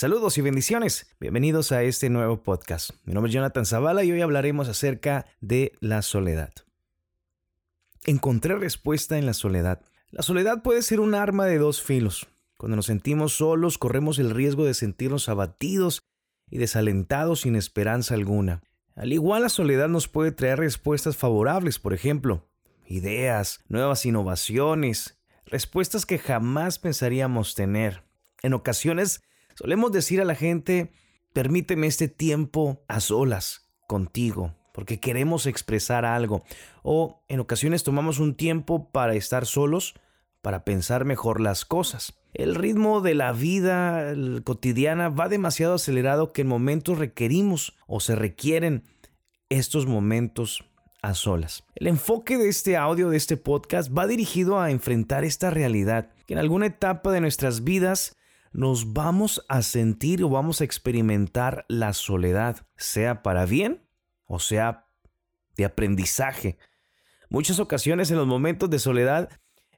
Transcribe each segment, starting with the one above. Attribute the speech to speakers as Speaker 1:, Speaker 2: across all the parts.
Speaker 1: Saludos y bendiciones. Bienvenidos a este nuevo podcast. Mi nombre es Jonathan Zavala y hoy hablaremos acerca de la soledad. Encontré respuesta en la soledad. La soledad puede ser un arma de dos filos. Cuando nos sentimos solos, corremos el riesgo de sentirnos abatidos y desalentados sin esperanza alguna. Al igual, la soledad nos puede traer respuestas favorables, por ejemplo, ideas, nuevas innovaciones, respuestas que jamás pensaríamos tener. En ocasiones solemos decir a la gente, permíteme este tiempo a solas contigo, porque queremos expresar algo. O en ocasiones tomamos un tiempo para estar solos, para pensar mejor las cosas. El ritmo de la vida cotidiana va demasiado acelerado que en momentos requerimos o se requieren estos momentos a solas. El enfoque de este audio, de este podcast, va dirigido a enfrentar esta realidad, que en alguna etapa de nuestras vidas nos vamos a sentir o vamos a experimentar la soledad, sea para bien o sea de aprendizaje. Muchas ocasiones en los momentos de soledad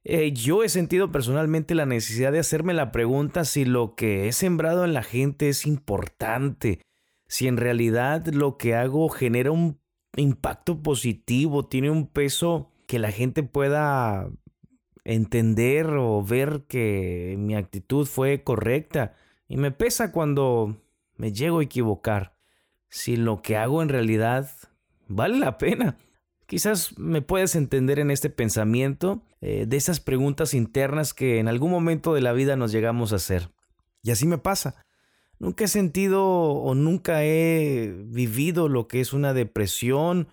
Speaker 1: eh, yo he sentido personalmente la necesidad de hacerme la pregunta si lo que he sembrado en la gente es importante, si en realidad lo que hago genera un impacto positivo, tiene un peso que la gente pueda entender o ver que mi actitud fue correcta. Y me pesa cuando me llego a equivocar. Si lo que hago en realidad vale la pena. Quizás me puedes entender en este pensamiento eh, de esas preguntas internas que en algún momento de la vida nos llegamos a hacer. Y así me pasa. Nunca he sentido o nunca he vivido lo que es una depresión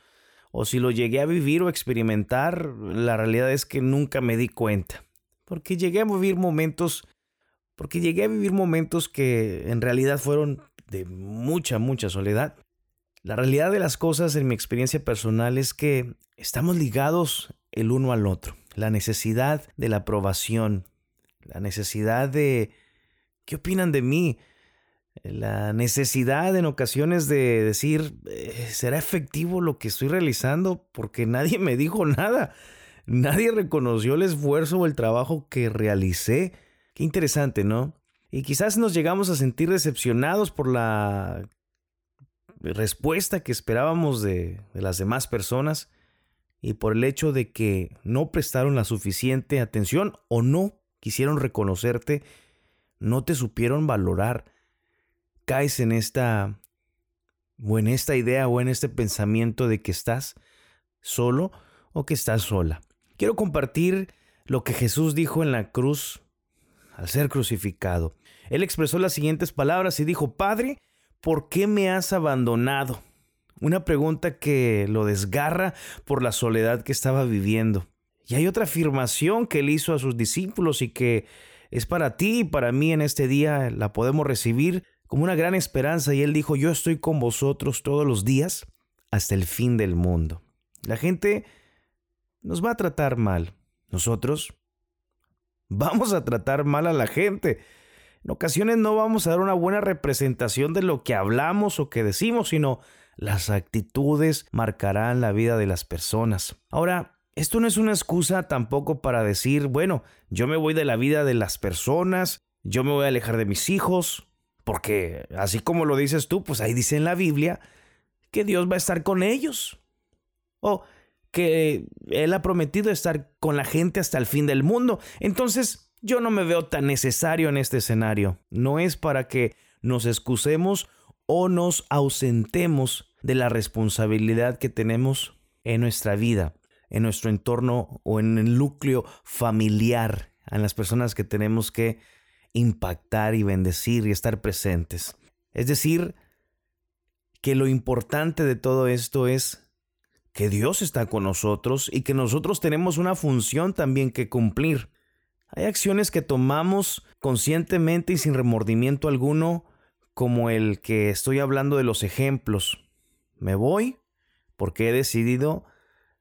Speaker 1: o si lo llegué a vivir o experimentar, la realidad es que nunca me di cuenta. Porque llegué a vivir momentos, porque llegué a vivir momentos que en realidad fueron de mucha, mucha soledad. La realidad de las cosas en mi experiencia personal es que estamos ligados el uno al otro. La necesidad de la aprobación, la necesidad de ¿qué opinan de mí? La necesidad en ocasiones de decir, eh, ¿será efectivo lo que estoy realizando? Porque nadie me dijo nada. Nadie reconoció el esfuerzo o el trabajo que realicé. Qué interesante, ¿no? Y quizás nos llegamos a sentir decepcionados por la respuesta que esperábamos de, las demás personas y por el hecho de que no prestaron la suficiente atención o no quisieron reconocerte, no te supieron valorar, caes en esta o en esta idea o en este pensamiento de que estás solo o que estás sola. Quiero compartir lo que Jesús dijo en la cruz al ser crucificado. Él expresó las siguientes palabras y dijo, Padre, ¿por qué me has abandonado? Una pregunta que lo desgarra por la soledad que estaba viviendo. Y hay otra afirmación que él hizo a sus discípulos y que es para ti y para mí en este día, la podemos recibir como una gran esperanza. Y él dijo, yo estoy con vosotros todos los días hasta el fin del mundo. La gente nos va a tratar mal. Nosotros vamos a tratar mal a la gente. En ocasiones no vamos a dar una buena representación de lo que hablamos o que decimos, sino las actitudes marcarán la vida de las personas. Ahora, esto no es una excusa tampoco para decir, bueno, yo me voy de la vida de las personas, yo me voy a alejar de mis hijos, porque así como lo dices tú, pues ahí dice en la Biblia que Dios va a estar con ellos. O que Él ha prometido estar con la gente hasta el fin del mundo. Entonces, yo no me veo tan necesario en este escenario. No es para que nos excusemos o nos ausentemos de la responsabilidad que tenemos en nuestra vida, en nuestro entorno o en el núcleo familiar, en las personas que tenemos que impactar y bendecir y estar presentes. Es decir, que lo importante de todo esto es que Dios está con nosotros y que nosotros tenemos una función también que cumplir. Hay acciones que tomamos conscientemente y sin remordimiento alguno, como el que estoy hablando de los ejemplos. Me voy porque he decidido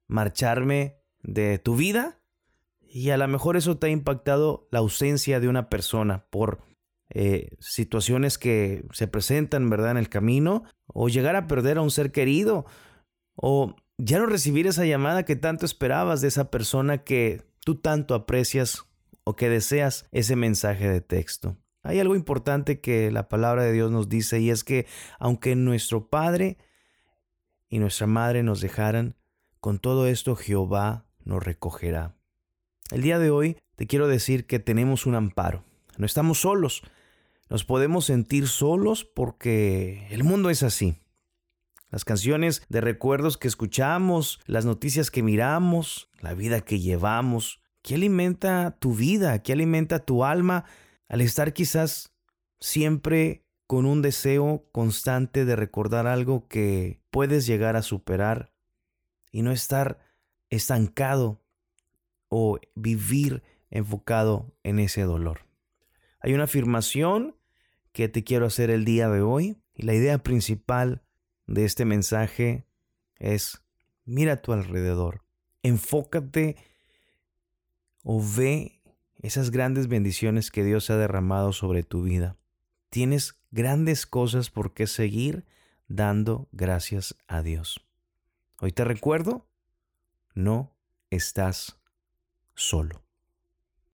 Speaker 1: marcharme de tu vida y a lo mejor eso te ha impactado la ausencia de una persona por eh, situaciones que se presentan, ¿verdad?, en el camino, o llegar a perder a un ser querido, o ya no recibir esa llamada que tanto esperabas de esa persona que tú tanto aprecias o que deseas ese mensaje de texto. Hay algo importante que la palabra de Dios nos dice y es que aunque nuestro Padre y nuestra Madre nos dejaran, con todo esto Jehová nos recogerá. El día de hoy te quiero decir que tenemos un amparo. No estamos solos. Nos podemos sentir solos porque el mundo es así. Las canciones de recuerdos que escuchamos, las noticias que miramos, la vida que llevamos, ¿qué alimenta tu vida? ¿Qué alimenta tu alma al estar quizás siempre con un deseo constante de recordar algo que puedes llegar a superar y no estar estancado o vivir enfocado en ese dolor? Hay una afirmación que te quiero hacer el día de hoy y la idea principal de este mensaje es mira a tu alrededor, enfócate o ve esas grandes bendiciones que Dios ha derramado sobre tu vida. Tienes grandes cosas por qué seguir dando gracias a Dios. Hoy te recuerdo, no estás solo.